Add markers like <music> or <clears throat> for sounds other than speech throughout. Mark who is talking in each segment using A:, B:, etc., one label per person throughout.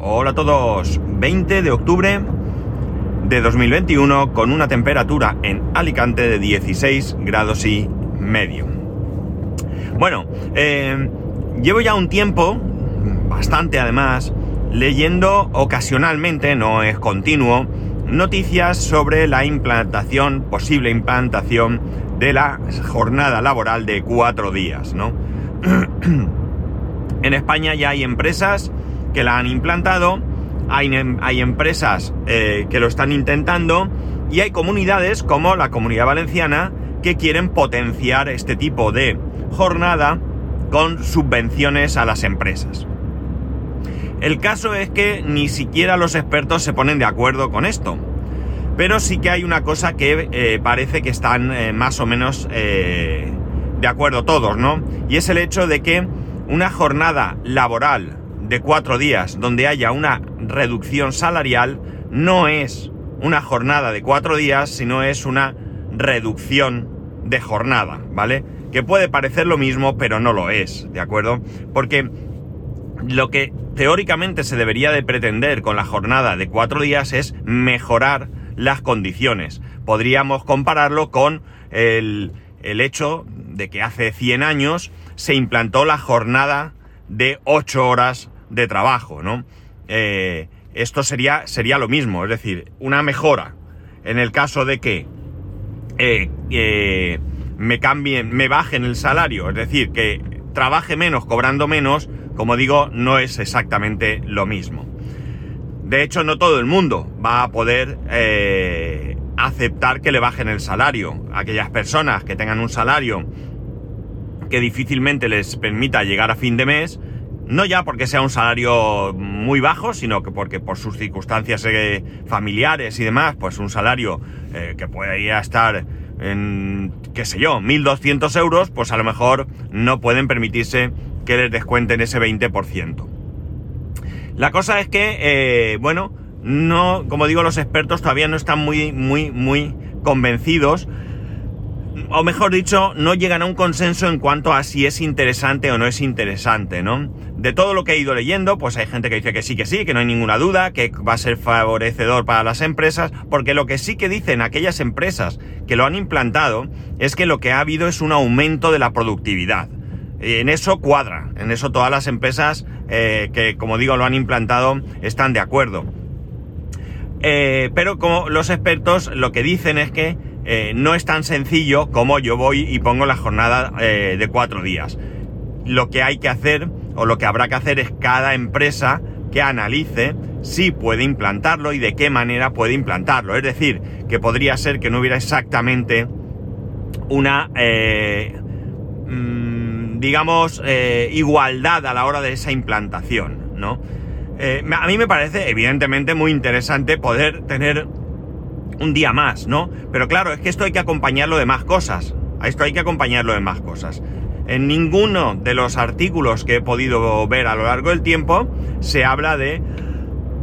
A: Hola a todos, 20 de octubre de 2021 con una temperatura en Alicante de 16 grados y medio. Bueno, eh, llevo ya un tiempo, bastante además, leyendo ocasionalmente, no es continuo, noticias sobre la implantación, posible implantación de la jornada laboral de cuatro días, ¿no? <clears throat> en España ya hay empresas que la han implantado, hay, hay empresas eh, que lo están intentando y hay comunidades como la Comunidad Valenciana que quieren potenciar este tipo de jornada con subvenciones a las empresas. El caso es que ni siquiera los expertos se ponen de acuerdo con esto. Pero sí que hay una cosa que eh, parece que están eh, más o menos de acuerdo todos, ¿no? Y es el hecho de que una jornada laboral de cuatro días donde haya una reducción salarial no es una jornada de cuatro días, sino es una reducción de jornada, ¿vale? Que puede parecer lo mismo, pero no lo es, ¿de acuerdo? Porque lo que teóricamente se debería de pretender con la jornada de cuatro días es mejorar las condiciones. Podríamos compararlo con el, el hecho de que hace 100 años se implantó la jornada de 8 horas de trabajo, ¿no? Eh, esto sería, sería lo mismo, es decir, una mejora en el caso de que eh, me cambien, me bajen el salario, es decir, que trabaje menos cobrando menos, como digo, no es exactamente lo mismo. De hecho, no todo el mundo va a poder eh, aceptar que le bajen el salario. Aquellas personas que tengan un salario que difícilmente les permita llegar a fin de mes, no ya porque sea un salario muy bajo, sino que porque por sus circunstancias eh, familiares y demás, pues un salario eh, que puede ir a estar en, qué sé yo, 1.200 euros, pues a lo mejor no pueden permitirse que les descuenten ese 20%. La cosa es que, eh, bueno, no, como digo, los expertos todavía no están muy, muy, muy convencidos o mejor dicho, no llegan a un consenso en cuanto a si es interesante o no es interesante, ¿no? De todo lo que he ido leyendo, pues hay gente que dice que sí, que sí, que no hay ninguna duda, que va a ser favorecedor para las empresas, porque lo que sí que dicen aquellas empresas que lo han implantado es que lo que ha habido es un aumento de la productividad. En eso cuadra, en eso todas las empresas eh, que, como digo, lo han implantado están de acuerdo. Eh, pero como los expertos lo que dicen es que eh, no es tan sencillo como yo voy y pongo la jornada eh, de cuatro días. Lo que hay que hacer o lo que habrá que hacer es cada empresa que analice si puede implantarlo y de qué manera puede implantarlo. Es decir, que podría ser que no hubiera exactamente una, eh, mm, digamos, igualdad a la hora de esa implantación, ¿no? a mí me parece, evidentemente, muy interesante poder tener un día más, ¿no? Pero claro, es que esto hay que acompañarlo de más cosas. A esto hay que acompañarlo de más cosas. En ninguno de los artículos que he podido ver a lo largo del tiempo se habla de...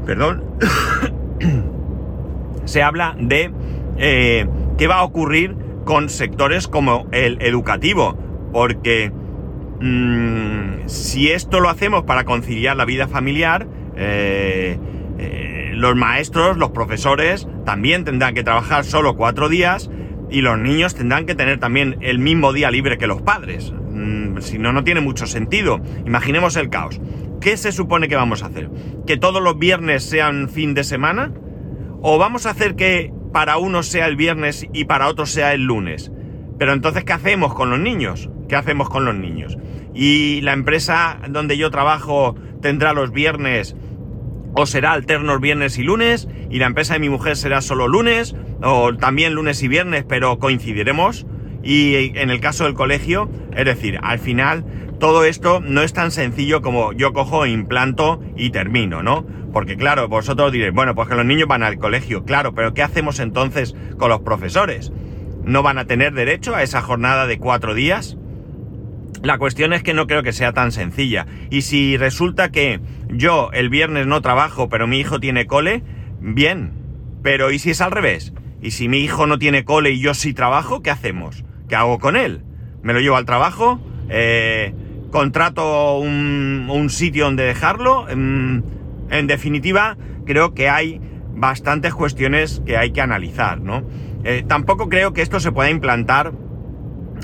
A: Perdón. <coughs> se habla de eh, qué va a ocurrir con sectores como el educativo. Porque mm, si esto lo hacemos para conciliar la vida familiar, eh, los maestros, los profesores, también tendrán que trabajar solo cuatro días y los niños tendrán que tener también el mismo día libre que los padres. Mm, si no, no tiene mucho sentido. Imaginemos el caos. ¿Qué se supone que vamos a hacer? ¿Que todos los viernes sean fin de semana? ¿O vamos a hacer que para uno sea el viernes y para otro sea el lunes? Pero entonces, ¿qué hacemos con los niños? ¿Qué hacemos con los niños? Y la empresa donde yo trabajo tendrá los viernes o será alternos viernes y lunes, y la empresa de mi mujer será solo lunes, o también lunes y viernes, pero coincidiremos. Y en el caso del colegio, es decir, al final todo esto no es tan sencillo como yo cojo, implanto y termino, ¿no? Porque claro, vosotros diréis, bueno, pues que los niños van al colegio, claro, pero ¿qué hacemos entonces con los profesores? ¿No van a tener derecho a esa jornada de cuatro días? La cuestión es que no creo que sea tan sencilla. Y si resulta que yo el viernes no trabajo, pero mi hijo tiene cole, bien. Pero ¿y si es al revés? ¿Y si mi hijo no tiene cole y yo sí trabajo, qué hacemos? ¿Qué hago con él? ¿Me lo llevo al trabajo? Eh, ¿Contrato un, sitio donde dejarlo? Mm, En definitiva, creo que hay bastantes cuestiones que hay que analizar, ¿no? Eh, tampoco creo que esto se pueda implantar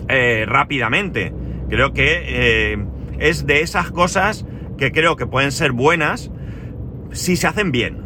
A: eh, rápidamente. Creo que eh, es de esas cosas que creo que pueden ser buenas si se hacen bien.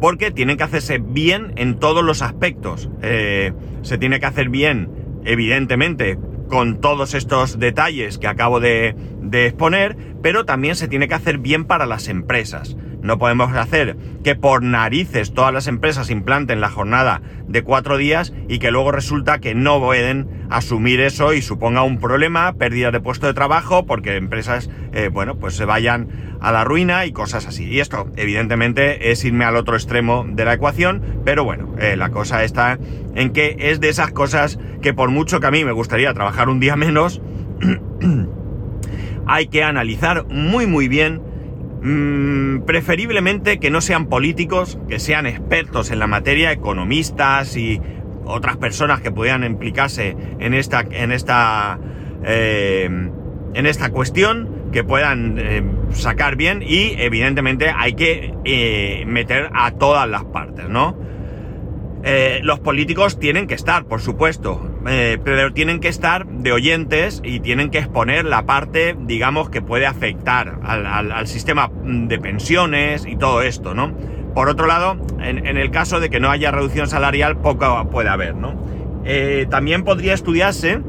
A: Porque tienen que hacerse bien en todos los aspectos. se tiene que hacer bien, evidentemente, con todos estos detalles que acabo de exponer, pero también se tiene que hacer bien para las empresas. No podemos hacer que por narices todas las empresas implanten la jornada de cuatro días y que luego resulta que no pueden asumir eso y suponga un problema, pérdida de puesto de trabajo, porque empresas, eh, bueno, pues se vayan a la ruina y cosas así. Y esto, evidentemente, es irme al otro extremo de la ecuación, pero bueno, eh, la cosa está en que es de esas cosas que por mucho que a mí me gustaría trabajar un día menos, <clears throat> hay que analizar muy muy bien Mm, preferiblemente que no sean políticos, que sean expertos en la materia, economistas y otras personas que pudieran implicarse en esta, en esta, eh, en esta cuestión, que puedan eh, sacar bien y evidentemente hay que eh, meter a todas las partes, ¿no? Los políticos tienen que estar, por supuesto, eh, pero tienen que estar de oyentes y tienen que exponer la parte, digamos, que puede afectar al, sistema de pensiones y todo esto, ¿no? Por otro lado, en, el caso de que no haya reducción salarial, poco puede haber, ¿no? Eh, también podría estudiarse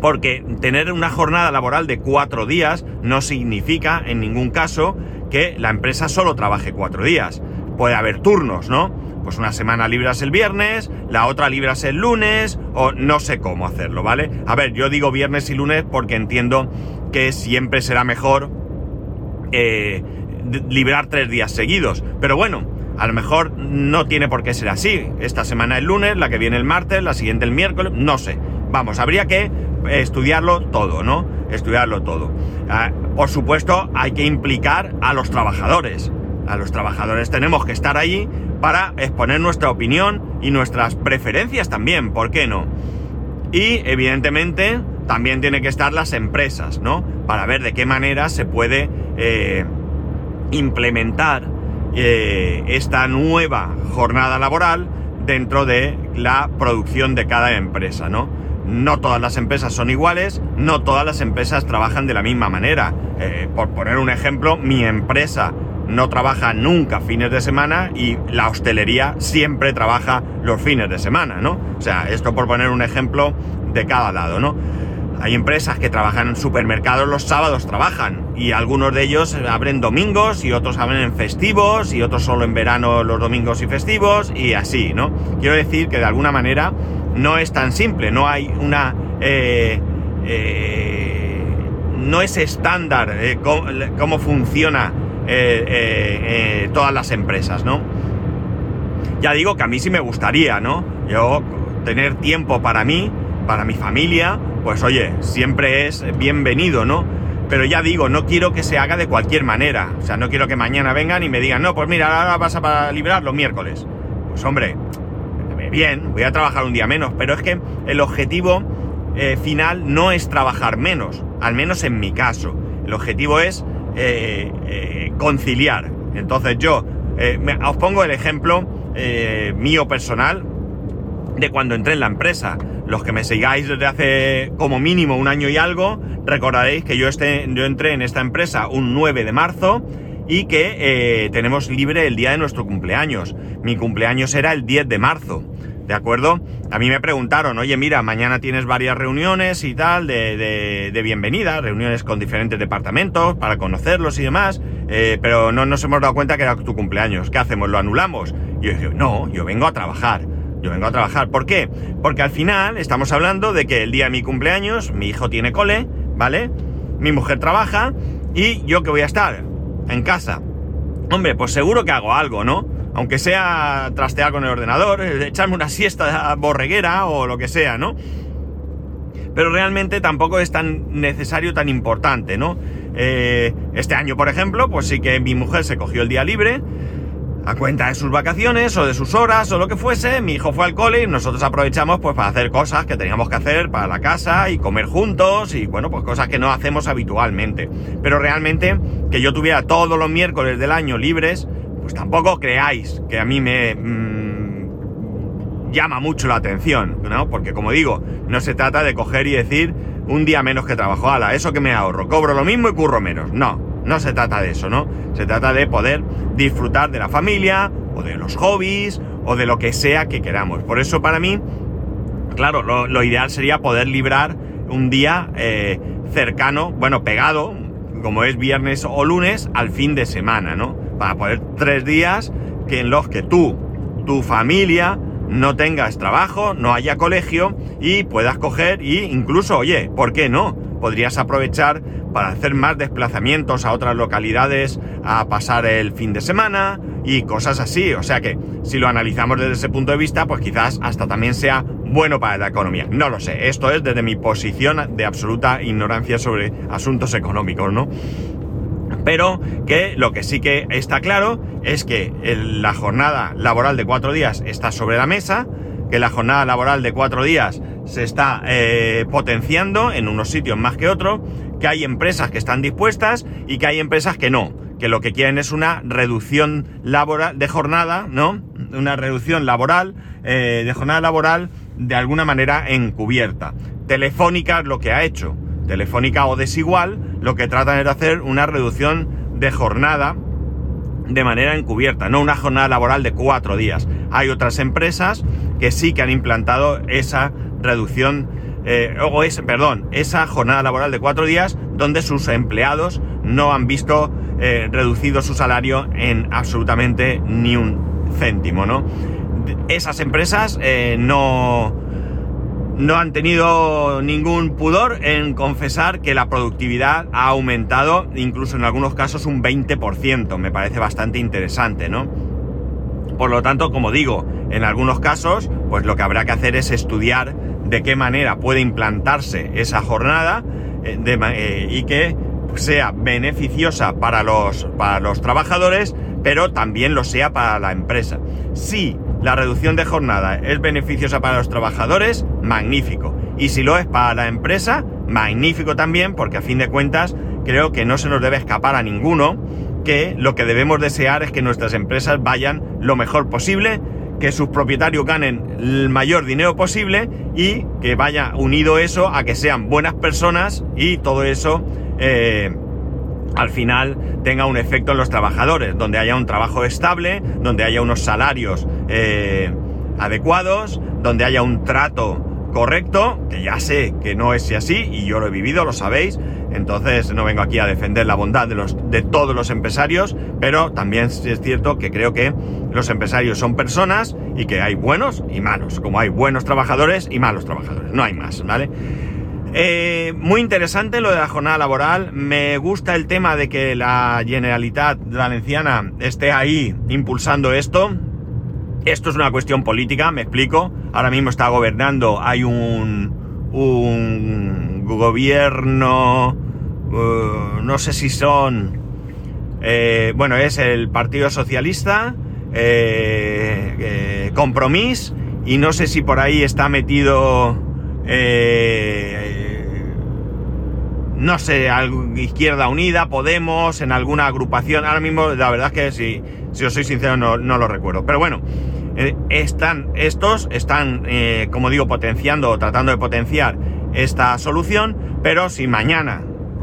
A: porque tener una jornada laboral de cuatro días no significa en ningún caso que la empresa solo trabaje cuatro días. Puede haber turnos, ¿no? Pues una semana libras el viernes, la otra libras el lunes, o no sé cómo hacerlo, ¿vale? A ver, yo digo viernes y lunes porque entiendo que siempre será mejor eh, librar tres días seguidos. Pero bueno, a lo mejor no tiene por qué ser así. Esta semana el lunes, la que viene el martes, la siguiente el miércoles, no sé. Vamos, habría que estudiarlo todo, ¿no? Estudiarlo todo. Ah, por supuesto, hay que implicar a los trabajadores. A los trabajadores tenemos que estar ahí para exponer nuestra opinión y nuestras preferencias también, ¿por qué no? Y evidentemente también tienen que estar las empresas, ¿no? Para ver de qué manera se puede eh, implementar eh, esta nueva jornada laboral dentro de la producción de cada empresa, ¿no? No todas las empresas son iguales, no todas las empresas trabajan de la misma manera. Eh, por poner un ejemplo, mi empresa no trabaja nunca fines de semana y la hostelería siempre trabaja los fines de semana, ¿no? O sea, esto por poner un ejemplo de cada lado, ¿no? Hay empresas que trabajan en supermercados los sábados trabajan y algunos de ellos abren domingos y otros abren en festivos y otros solo en verano los domingos y festivos y así, ¿no? Quiero decir que de alguna manera no es tan simple, no hay una... Eh, eh, no es estándar eh, cómo funciona eh, eh, eh, todas las empresas, ¿no? Ya digo que a mí sí me gustaría, ¿no? Yo tener tiempo para mí, para mi familia, pues oye, siempre es bienvenido, ¿no? Pero ya digo, no quiero que se haga de cualquier manera. O sea, no quiero que mañana vengan y me digan, no, pues mira, ahora vas a librar los miércoles. Pues hombre, bien, voy a trabajar un día menos, pero es que el objetivo final no es trabajar menos, al menos en mi caso. El objetivo es eh, eh, conciliar. Entonces yo eh, os pongo el ejemplo mío personal de cuando entré en la empresa. Los que me sigáis desde hace como mínimo un año y algo, recordaréis que yo, este, yo entré en esta empresa un 9 de marzo y que tenemos libre el día de nuestro cumpleaños. Mi cumpleaños era el 10 de marzo. ¿De acuerdo? A mí me preguntaron, oye, mira, mañana tienes varias reuniones y tal de, bienvenida, reuniones con diferentes departamentos para conocerlos y demás, eh, pero no nos hemos dado cuenta que era tu cumpleaños. ¿Qué hacemos? ¿Lo anulamos? Y yo dije, no, yo vengo a trabajar. Yo vengo a trabajar. ¿Por qué? Porque al final estamos hablando de que el día de mi cumpleaños, mi hijo tiene cole, ¿vale? Mi mujer trabaja y yo que voy a estar en casa. Hombre, pues seguro que hago algo, ¿no? Aunque sea trastear con el ordenador, eh, echarme una siesta borreguera o lo que sea, ¿no? Pero realmente tampoco es tan necesario, tan importante, ¿no? Eh, este año, por ejemplo, pues sí que mi mujer se cogió el día libre a cuenta de sus vacaciones o de sus horas o lo que fuese, mi hijo fue al cole y nosotros aprovechamos pues para hacer cosas que teníamos que hacer para la casa y comer juntos y bueno, pues cosas que no hacemos habitualmente. Pero realmente que yo tuviera todos los miércoles del año libres, pues tampoco creáis que a mí me mm, llama mucho la atención, ¿no? Porque como digo, no se trata de coger y decir un día menos que trabajo, ala, eso que me ahorro, cobro lo mismo y curro menos. No, no se trata de eso, ¿no? Se trata de poder disfrutar de la familia, o de los hobbies, o de lo que sea que queramos. Por eso para mí, claro, lo, ideal sería poder librar un día eh, cercano, bueno, pegado, como es viernes o lunes, al fin de semana, ¿no? Para poder tres días que en los que tú, tu familia, no tengas trabajo, no haya colegio y puedas coger y incluso, oye, ¿por qué no? Podrías aprovechar para hacer más desplazamientos a otras localidades a pasar el fin de semana y cosas así. O sea que si lo analizamos desde ese punto de vista, pues quizás hasta también sea bueno para la economía. No lo sé, esto es desde mi posición de absoluta ignorancia sobre asuntos económicos, ¿no? Pero que lo que sí que está claro es que la jornada laboral de cuatro días está sobre la mesa, que la jornada laboral de cuatro días se está eh, potenciando en unos sitios más que otros, que hay empresas que están dispuestas y que hay empresas que no, que lo que quieren es una reducción laboral de jornada, ¿no? Una reducción laboral, eh, de jornada laboral de alguna manera encubierta. Telefónica es lo que ha hecho. Telefónica o desigual, lo que tratan es de hacer una reducción de jornada de manera encubierta, no una jornada laboral de cuatro días. Hay otras empresas que sí que han implantado esa reducción eh, o es, perdón, esa jornada laboral de cuatro días donde sus empleados no han visto eh, reducido su salario en absolutamente ni un céntimo, ¿no? Esas empresas eh, no, no han tenido ningún pudor en confesar que la productividad ha aumentado, incluso en algunos casos un 20%. Me parece bastante interesante, ¿no? Por lo tanto, como digo, en algunos casos, pues lo que habrá que hacer es estudiar de qué manera puede implantarse esa jornada eh, eh, y que sea beneficiosa para los, para los trabajadores, pero también lo sea para la empresa. Si la reducción de jornada es beneficiosa para los trabajadores, magnífico. Y si lo es para la empresa, magnífico también, porque a fin de cuentas creo que no se nos debe escapar a ninguno que lo que debemos desear es que nuestras empresas vayan lo mejor posible que sus propietarios ganen el mayor dinero posible y que vaya unido eso a que sean buenas personas y todo eso eh, al final tenga un efecto en los trabajadores, donde haya un trabajo estable, donde haya unos salarios eh, adecuados, donde haya un trato correcto, que ya sé que no es así y yo lo he vivido, lo sabéis, entonces no vengo aquí a defender la bondad de, los, de todos los empresarios, pero también es cierto que creo que los empresarios son personas y que hay buenos y malos, como hay buenos trabajadores y malos trabajadores, no hay más, ¿vale? Eh, muy interesante lo de la jornada laboral, me gusta el tema de que la Generalitat Valenciana esté ahí impulsando esto, esto es una cuestión política, me explico. Ahora mismo está gobernando, hay un, gobierno, uh, no sé si son, eh, bueno, es el Partido Socialista, eh, eh, Compromís, y no sé si por ahí está metido, no sé, Izquierda Unida, Podemos, en alguna agrupación. Ahora mismo, la verdad es que si, si os soy sincero, no, no lo recuerdo. Pero bueno. Eh, están, estos están, eh, como digo, potenciando o tratando de potenciar esta solución, pero si mañana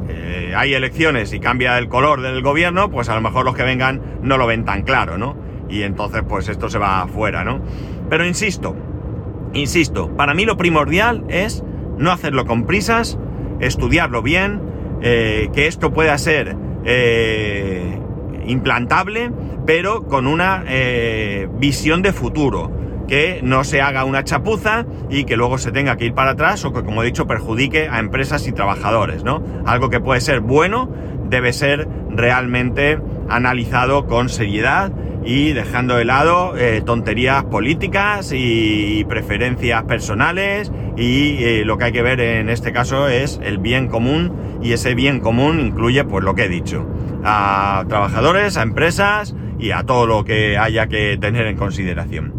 A: eh, hay elecciones y cambia el color del gobierno, pues a lo mejor los que vengan no lo ven tan claro, ¿no? Y entonces pues esto se va afuera, ¿no? Pero insisto, insisto, para mí lo primordial es no hacerlo con prisas, estudiarlo bien, que esto pueda ser implantable, pero con una eh, visión de futuro, que no se haga una chapuza y que luego se tenga que ir para atrás o que, como he dicho, perjudique a empresas y trabajadores, ¿no? Algo que puede ser bueno, debe ser realmente analizado con seriedad y dejando de lado eh, tonterías políticas y preferencias personales y eh, lo que hay que ver en este caso es el bien común y ese bien común incluye pues lo que he dicho a trabajadores, a empresas y a todo lo que haya que tener en consideración.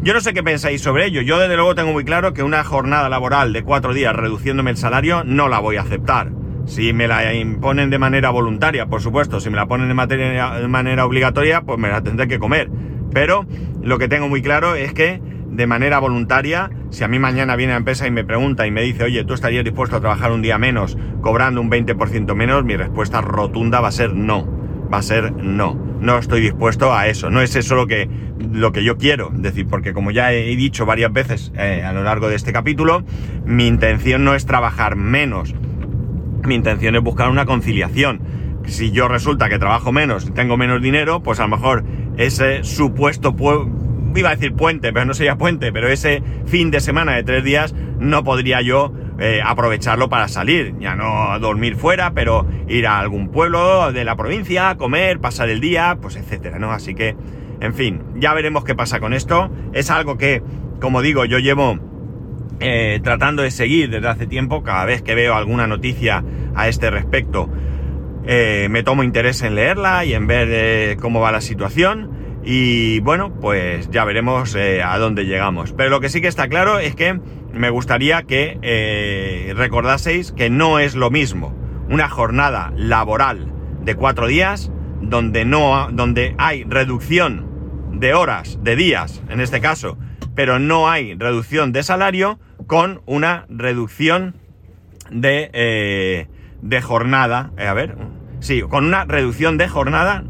A: Yo no sé qué pensáis sobre ello. Yo desde luego tengo muy claro que una jornada laboral de cuatro días reduciéndome el salario no la voy a aceptar. Si me la imponen de manera voluntaria, por supuesto, si me la ponen de, manera obligatoria, pues me la tendré que comer. Pero lo que tengo muy claro es que de manera voluntaria, si a mí mañana viene la empresa y me pregunta y me dice, oye, ¿tú estarías dispuesto a trabajar un día menos, cobrando un 20% menos? Mi respuesta rotunda va a ser no. Va a ser no. No estoy dispuesto a eso. No es eso lo que, lo que yo quiero. decir, porque como ya he dicho varias veces eh, a lo largo de este capítulo, mi intención no es trabajar menos. Mi intención es buscar una conciliación. Si yo resulta que trabajo menos y tengo menos dinero, pues a lo mejor ese supuesto iba a decir puente, pero no sería puente, pero ese fin de semana de tres días no podría yo eh, aprovecharlo para salir, ya no dormir fuera, pero ir a algún pueblo de la provincia, comer, pasar el día, pues etcétera, ¿no? Así que, en fin, ya veremos qué pasa con esto. Es algo que, como digo, yo llevo eh, tratando de seguir desde hace tiempo, cada vez que veo alguna noticia a este respecto, eh, me tomo interés en leerla y en ver cómo va la situación. Y bueno, pues ya veremos eh, a dónde llegamos. Pero lo que sí que está claro es que me gustaría que eh, recordaseis que no es lo mismo una jornada laboral de cuatro días donde no donde hay reducción de horas, de días, en este caso, pero no hay reducción de salario con una reducción de, eh, de jornada. a ver, sí, con una reducción de jornada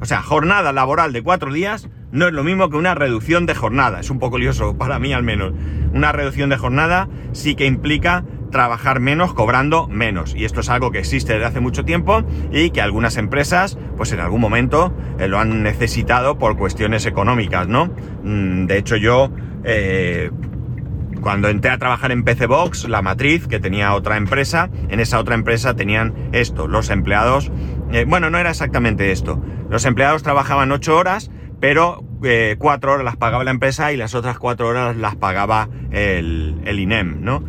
A: o sea, jornada laboral de cuatro días no es lo mismo que una reducción de jornada. Es un poco lioso para mí al menos. Una reducción de jornada sí que implica trabajar menos cobrando menos. Y esto es algo que existe desde hace mucho tiempo y que algunas empresas, pues en algún momento, eh, lo han necesitado por cuestiones económicas, ¿no? Mm, de hecho, yo, eh, cuando entré a trabajar en PC Box, la matriz, que tenía otra empresa, en esa otra empresa tenían esto, los empleados eh, bueno, no era exactamente esto. Los empleados trabajaban ocho horas, pero eh, cuatro horas las pagaba la empresa y las otras cuatro horas las pagaba el, INEM, ¿no?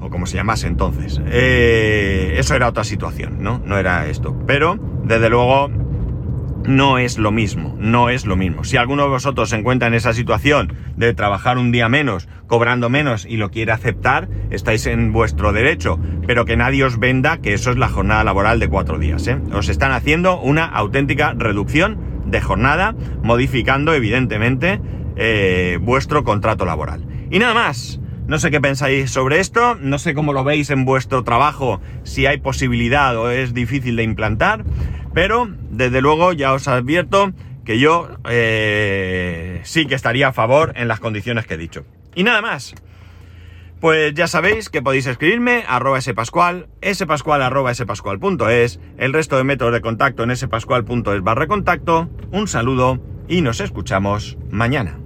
A: O como se llamase entonces. Eh, eso era otra situación, ¿no? No era esto. Pero, desde luego, no es lo mismo, no es lo mismo. Si alguno de vosotros se encuentra en esa situación de trabajar un día menos, cobrando menos y lo quiere aceptar, estáis en vuestro derecho, pero que nadie os venda que eso es la jornada laboral de cuatro días. ¿eh? Os están haciendo una auténtica reducción de jornada, modificando evidentemente eh, vuestro contrato laboral. Y nada más. No sé qué pensáis sobre esto, no sé cómo lo veis en vuestro trabajo, si hay posibilidad o es difícil de implantar, pero desde luego ya os advierto que yo eh, sí que estaría a favor en las condiciones que he dicho. Y nada más. Pues ya sabéis que podéis escribirme arroba spascual, spascual arroba spascual.es, el resto de métodos de contacto en spascual.es barra contacto. Un saludo y nos escuchamos mañana.